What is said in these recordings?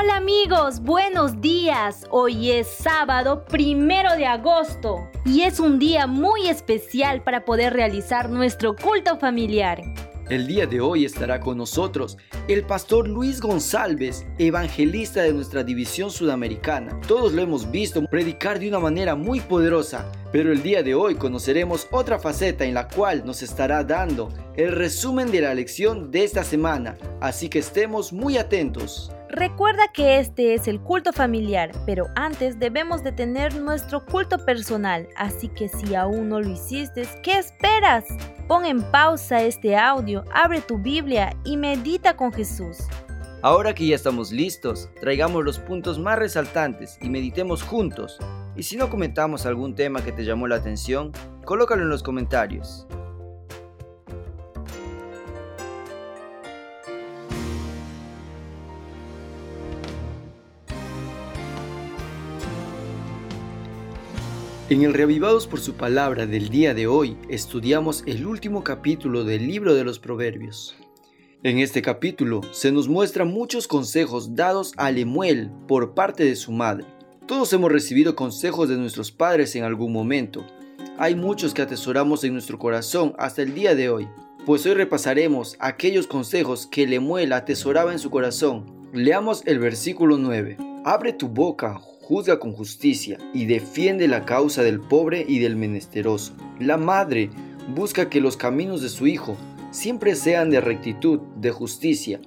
Hola amigos, buenos días. Hoy es sábado primero de agosto y es un día muy especial para poder realizar nuestro culto familiar. El día de hoy estará con nosotros el pastor Luis González, evangelista de nuestra división sudamericana. Todos lo hemos visto predicar de una manera muy poderosa, pero el día de hoy conoceremos otra faceta en la cual nos estará dando el resumen de la lección de esta semana, así que estemos muy atentos. Recuerda que este es el culto familiar, pero antes debemos de tener nuestro culto personal, así que si aún no lo hiciste, ¿qué esperas? Pon en pausa este audio, abre tu Biblia y medita con Jesús. Ahora que ya estamos listos, traigamos los puntos más resaltantes y meditemos juntos. Y si no comentamos algún tema que te llamó la atención, colócalo en los comentarios. En el Reavivados por su palabra del día de hoy estudiamos el último capítulo del libro de los Proverbios. En este capítulo se nos muestran muchos consejos dados a Lemuel por parte de su madre. Todos hemos recibido consejos de nuestros padres en algún momento. Hay muchos que atesoramos en nuestro corazón hasta el día de hoy, pues hoy repasaremos aquellos consejos que Lemuel atesoraba en su corazón. Leamos el versículo 9. Abre tu boca, juzga con justicia y defiende la causa del pobre y del menesteroso. La madre busca que los caminos de su hijo siempre sean de rectitud, de justicia,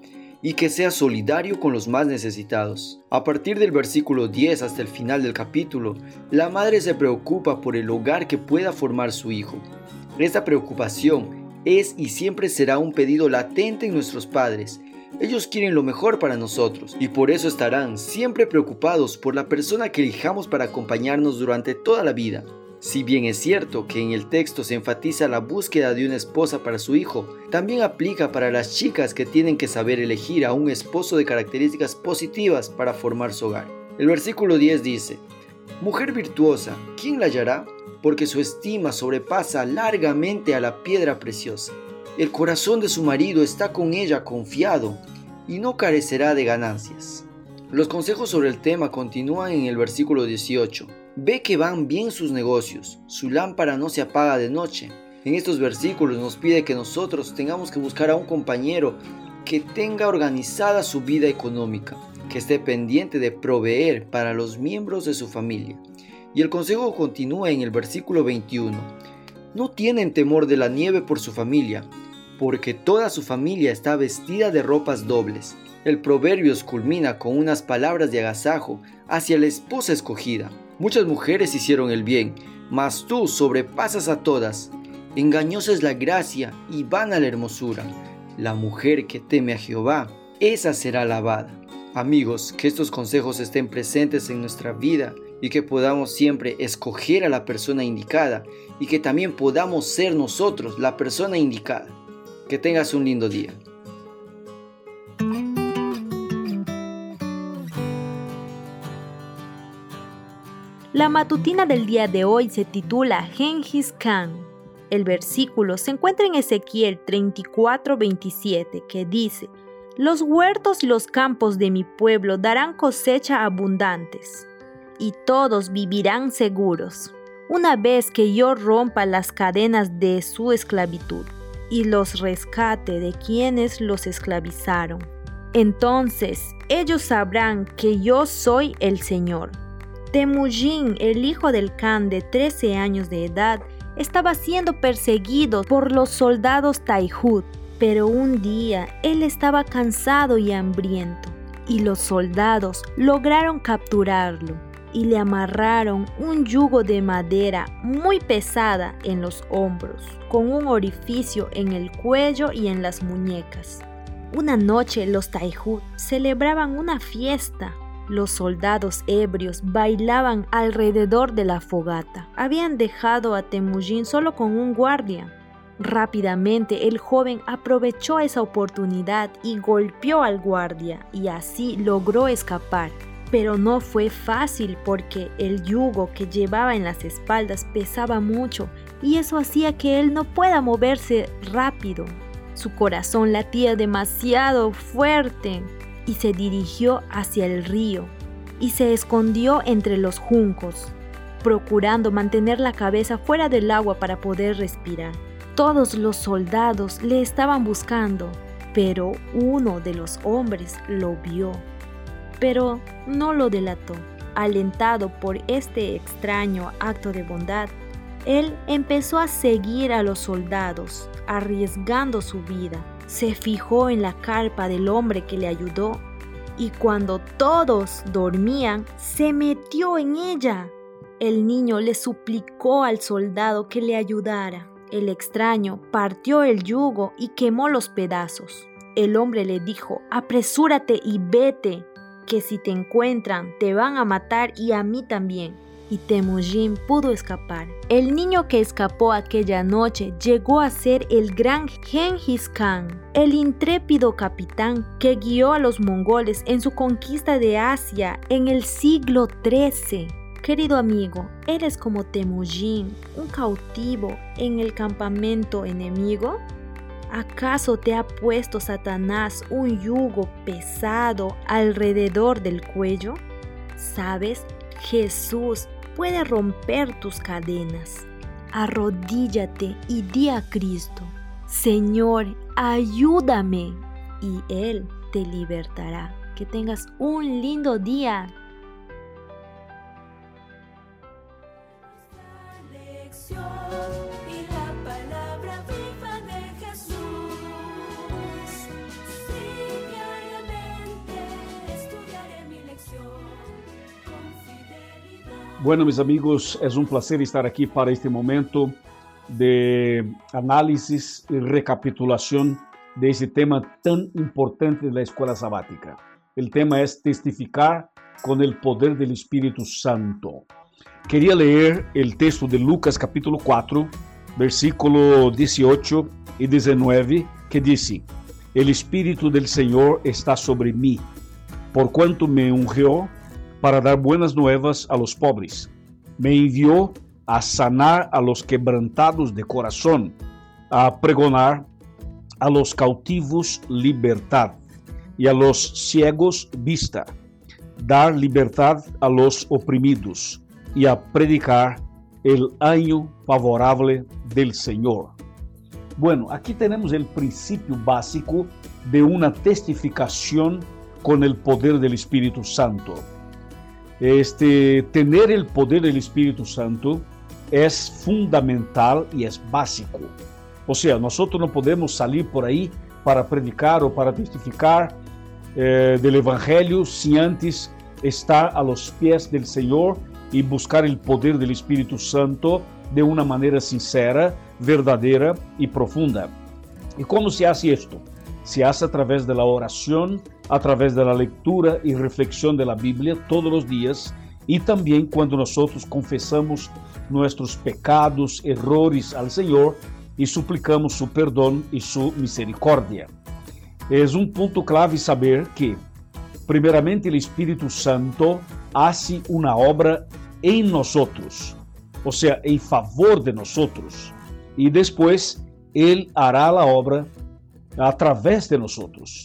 y que sea solidario con los más necesitados. A partir del versículo 10 hasta el final del capítulo, la madre se preocupa por el hogar que pueda formar su hijo. Esta preocupación es y siempre será un pedido latente en nuestros padres, ellos quieren lo mejor para nosotros y por eso estarán siempre preocupados por la persona que elijamos para acompañarnos durante toda la vida. Si bien es cierto que en el texto se enfatiza la búsqueda de una esposa para su hijo, también aplica para las chicas que tienen que saber elegir a un esposo de características positivas para formar su hogar. El versículo 10 dice, Mujer virtuosa, ¿quién la hallará? Porque su estima sobrepasa largamente a la piedra preciosa. El corazón de su marido está con ella confiado y no carecerá de ganancias. Los consejos sobre el tema continúan en el versículo 18. Ve que van bien sus negocios, su lámpara no se apaga de noche. En estos versículos nos pide que nosotros tengamos que buscar a un compañero que tenga organizada su vida económica, que esté pendiente de proveer para los miembros de su familia. Y el consejo continúa en el versículo 21. No tienen temor de la nieve por su familia, porque toda su familia está vestida de ropas dobles. El proverbio culmina con unas palabras de agasajo hacia la esposa escogida. Muchas mujeres hicieron el bien, mas tú sobrepasas a todas. Engañosa es la gracia y vana la hermosura. La mujer que teme a Jehová, esa será alabada. Amigos, que estos consejos estén presentes en nuestra vida y que podamos siempre escoger a la persona indicada y que también podamos ser nosotros la persona indicada. Que tengas un lindo día. La matutina del día de hoy se titula Gengis Khan. El versículo se encuentra en Ezequiel 34:27 que dice, Los huertos y los campos de mi pueblo darán cosecha abundantes y todos vivirán seguros, una vez que yo rompa las cadenas de su esclavitud y los rescate de quienes los esclavizaron. Entonces ellos sabrán que yo soy el Señor. Temujin, el hijo del Khan de 13 años de edad, estaba siendo perseguido por los soldados Taihud, pero un día él estaba cansado y hambriento, y los soldados lograron capturarlo y le amarraron un yugo de madera muy pesada en los hombros, con un orificio en el cuello y en las muñecas. Una noche los Taihud celebraban una fiesta. Los soldados ebrios bailaban alrededor de la fogata. Habían dejado a Temujin solo con un guardia. Rápidamente el joven aprovechó esa oportunidad y golpeó al guardia y así logró escapar. Pero no fue fácil porque el yugo que llevaba en las espaldas pesaba mucho y eso hacía que él no pueda moverse rápido. Su corazón latía demasiado fuerte y se dirigió hacia el río y se escondió entre los juncos, procurando mantener la cabeza fuera del agua para poder respirar. Todos los soldados le estaban buscando, pero uno de los hombres lo vio, pero no lo delató. Alentado por este extraño acto de bondad, él empezó a seguir a los soldados, arriesgando su vida. Se fijó en la carpa del hombre que le ayudó y cuando todos dormían, se metió en ella. El niño le suplicó al soldado que le ayudara. El extraño partió el yugo y quemó los pedazos. El hombre le dijo, apresúrate y vete, que si te encuentran te van a matar y a mí también y Temujin pudo escapar. El niño que escapó aquella noche llegó a ser el gran Genghis Khan, el intrépido capitán que guió a los mongoles en su conquista de Asia en el siglo XIII. Querido amigo, ¿eres como Temujin, un cautivo en el campamento enemigo? ¿Acaso te ha puesto Satanás un yugo pesado alrededor del cuello? ¿Sabes? Jesús puede romper tus cadenas. Arrodíllate y di a Cristo, Señor, ayúdame, y Él te libertará. Que tengas un lindo día. Bueno, mis amigos, es un placer estar aquí para este momento de análisis y recapitulación de ese tema tan importante de la escuela sabática. El tema es testificar con el poder del Espíritu Santo. Quería leer el texto de Lucas capítulo 4, versículo 18 y 19, que dice, El Espíritu del Señor está sobre mí, por cuanto me ungió para dar buenas nuevas a los pobres. Me envió a sanar a los quebrantados de corazón, a pregonar a los cautivos libertad y a los ciegos vista, dar libertad a los oprimidos y a predicar el año favorable del Señor. Bueno, aquí tenemos el principio básico de una testificación con el poder del Espíritu Santo. Este, tener el poder del Espíritu Santo es fundamental y es básico. O sea, nosotros no podemos salir por ahí para predicar o para testificar eh, del Evangelio antes estar a los pies del Señor y buscar el poder del Espíritu Santo de una manera sincera, verdadera y profunda. ¿Y cómo se hace esto? Se hace a través de la oración a través de la lectura y reflexión de la Biblia todos los días y también cuando nosotros confesamos nuestros pecados, errores al Señor y suplicamos su perdón y su misericordia. Es un punto clave saber que, primeramente, el Espíritu Santo hace una obra en nosotros, o sea, en favor de nosotros, y después Él hará la obra através de nós.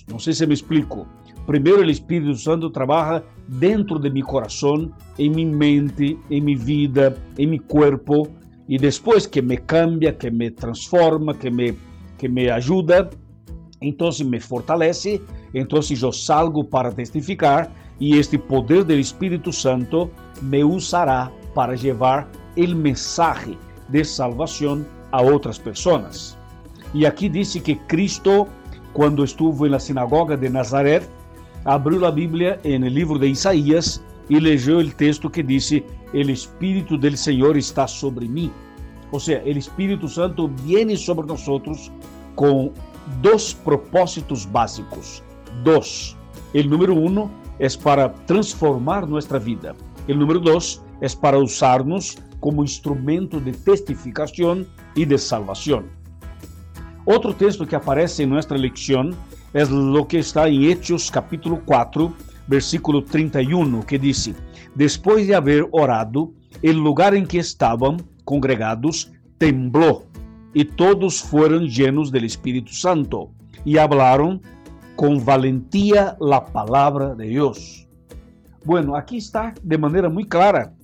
Não sei se me explico. Primeiro, o Espírito Santo trabalha dentro de meu coração, em minha mente, em minha vida, em meu corpo, e depois que me cambia, que me transforma, que me, que me ajuda, então me fortalece, então eu salgo para testificar, e este poder do Espírito Santo me usará para levar o mensagem de salvação a outras pessoas. E aqui disse que Cristo, quando estuvo na sinagoga de Nazaré, abriu a Bíblia no livro de Isaías e leu o texto que disse: El Espírito del Senhor está sobre mim. Ou seja, o Espírito Santo viene sobre nós com dois propósitos básicos. Dos. O número um é para transformar nossa vida. O número dois é para usar-nos como instrumento de testificação e de salvação. Outro texto que aparece em nossa leção é o que está em Hechos capítulo 4, versículo 31, que diz: Depois de haver orado, o lugar em que estavam congregados temblou, e todos foram llenos do Espírito Santo, e hablaram com valentia a palavra de Deus. Bueno, aqui está de maneira muito clara.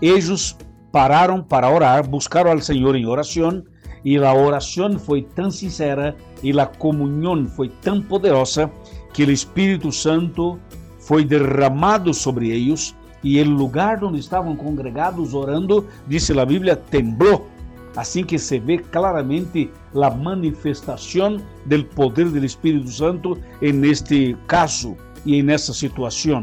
Eles pararam para orar, buscaram ao Senhor em oração e a oração foi tão sincera e a comunhão foi tão poderosa que o Espírito Santo foi derramado sobre eles e o lugar onde estavam congregados orando, disse a Bíblia, temblou. Assim que se vê claramente a manifestação do poder do Espírito Santo neste este caso e en situação.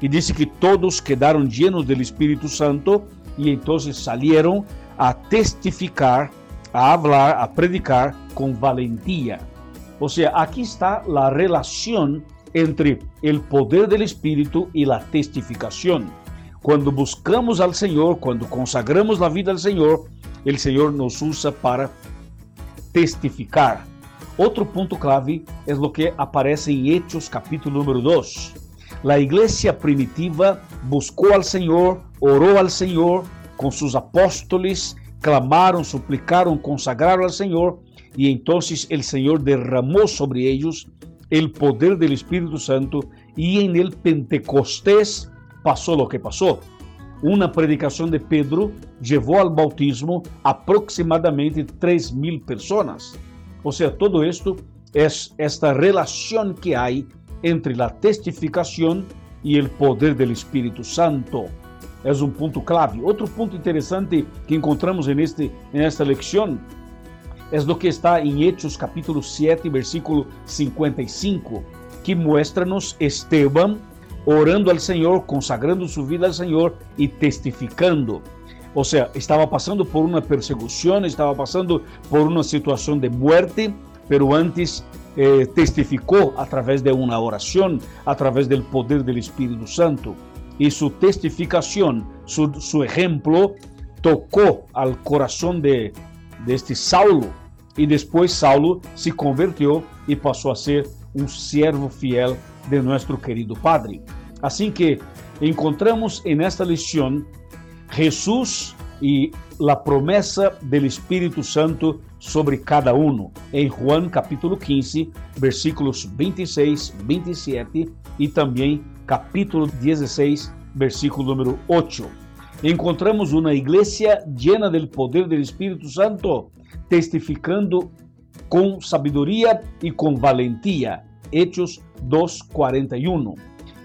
E disse que todos quedaram llenos do Espírito Santo e então salieron a testificar a hablar, a predicar con valentía. O sea, aquí está la relación entre el poder del Espíritu y la testificación. Cuando buscamos al Señor, cuando consagramos la vida al Señor, el Señor nos usa para testificar. Otro punto clave es lo que aparece en Hechos capítulo número 2. La iglesia primitiva buscó al Señor, oró al Señor con sus apóstoles, clamaron, suplicaron, consagraron al Señor y entonces el Señor derramó sobre ellos el poder del Espíritu Santo y en el Pentecostés pasó lo que pasó. Una predicación de Pedro llevó al bautismo aproximadamente 3 mil personas. O sea, todo esto es esta relación que hay entre la testificación y el poder del Espíritu Santo é um ponto clave. Outro ponto interessante que encontramos neste, en nesta leção é do que está em Hechos capítulo 7, versículo 55, que mostra-nos Esteban orando ao Senhor, consagrando sua vida ao Senhor e testificando. Ou seja, estava passando por uma perseguição, estava passando por uma situação de morte, pero antes eh, testificou através de uma oração, através do poder do Espírito Santo. Y su testificación, su, su ejemplo, tocó al corazón de, de este Saulo. Y después Saulo se convirtió y pasó a ser un siervo fiel de nuestro querido Padre. Así que encontramos en esta lección Jesús y la promesa del Espíritu Santo sobre cada uno. En Juan capítulo 15, versículos 26, 27 y también capítulo 16, versículo número 8. Encontramos uma igreja llena del poder do Espírito Santo, testificando com sabedoria e com valentia. Hechos 2:41.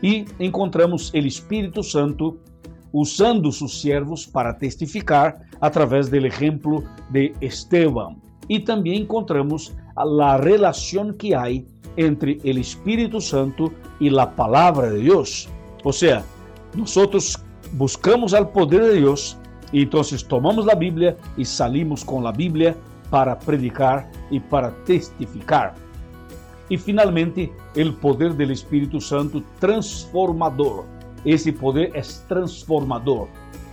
E encontramos o Espírito Santo usando seus servos para testificar através do exemplo de Esteban. E também encontramos la relación que hay entre el Espíritu Santo y la palabra de Dios. O sea, nosotros buscamos al poder de Dios y entonces tomamos la Biblia y salimos con la Biblia para predicar y para testificar. Y finalmente, el poder del Espíritu Santo transformador. Ese poder es transformador.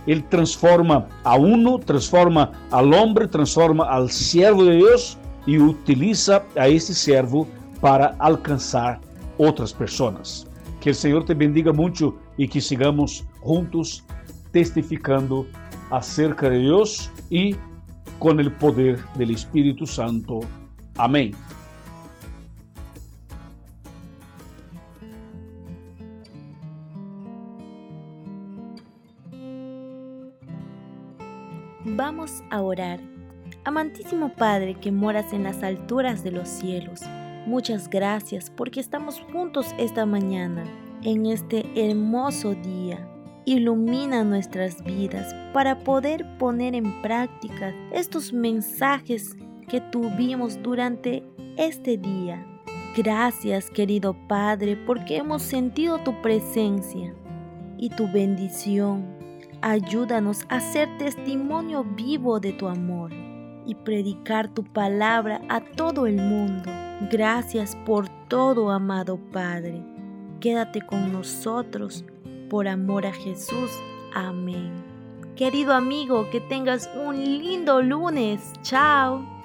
Él transforma a uno, transforma al hombre, transforma al siervo de Dios e utiliza a este servo para alcançar outras pessoas. Que o Senhor te bendiga muito e que sigamos juntos testificando acerca de Deus e com o poder do Espírito Santo. Amém. Vamos a orar Amantísimo Padre que moras en las alturas de los cielos, muchas gracias porque estamos juntos esta mañana, en este hermoso día. Ilumina nuestras vidas para poder poner en práctica estos mensajes que tuvimos durante este día. Gracias querido Padre porque hemos sentido tu presencia y tu bendición Ayúdanos a ser testimonio vivo de tu amor y predicar tu palabra a todo el mundo. Gracias por todo, amado Padre. Quédate con nosotros por amor a Jesús. Amén. Querido amigo, que tengas un lindo lunes. Chao.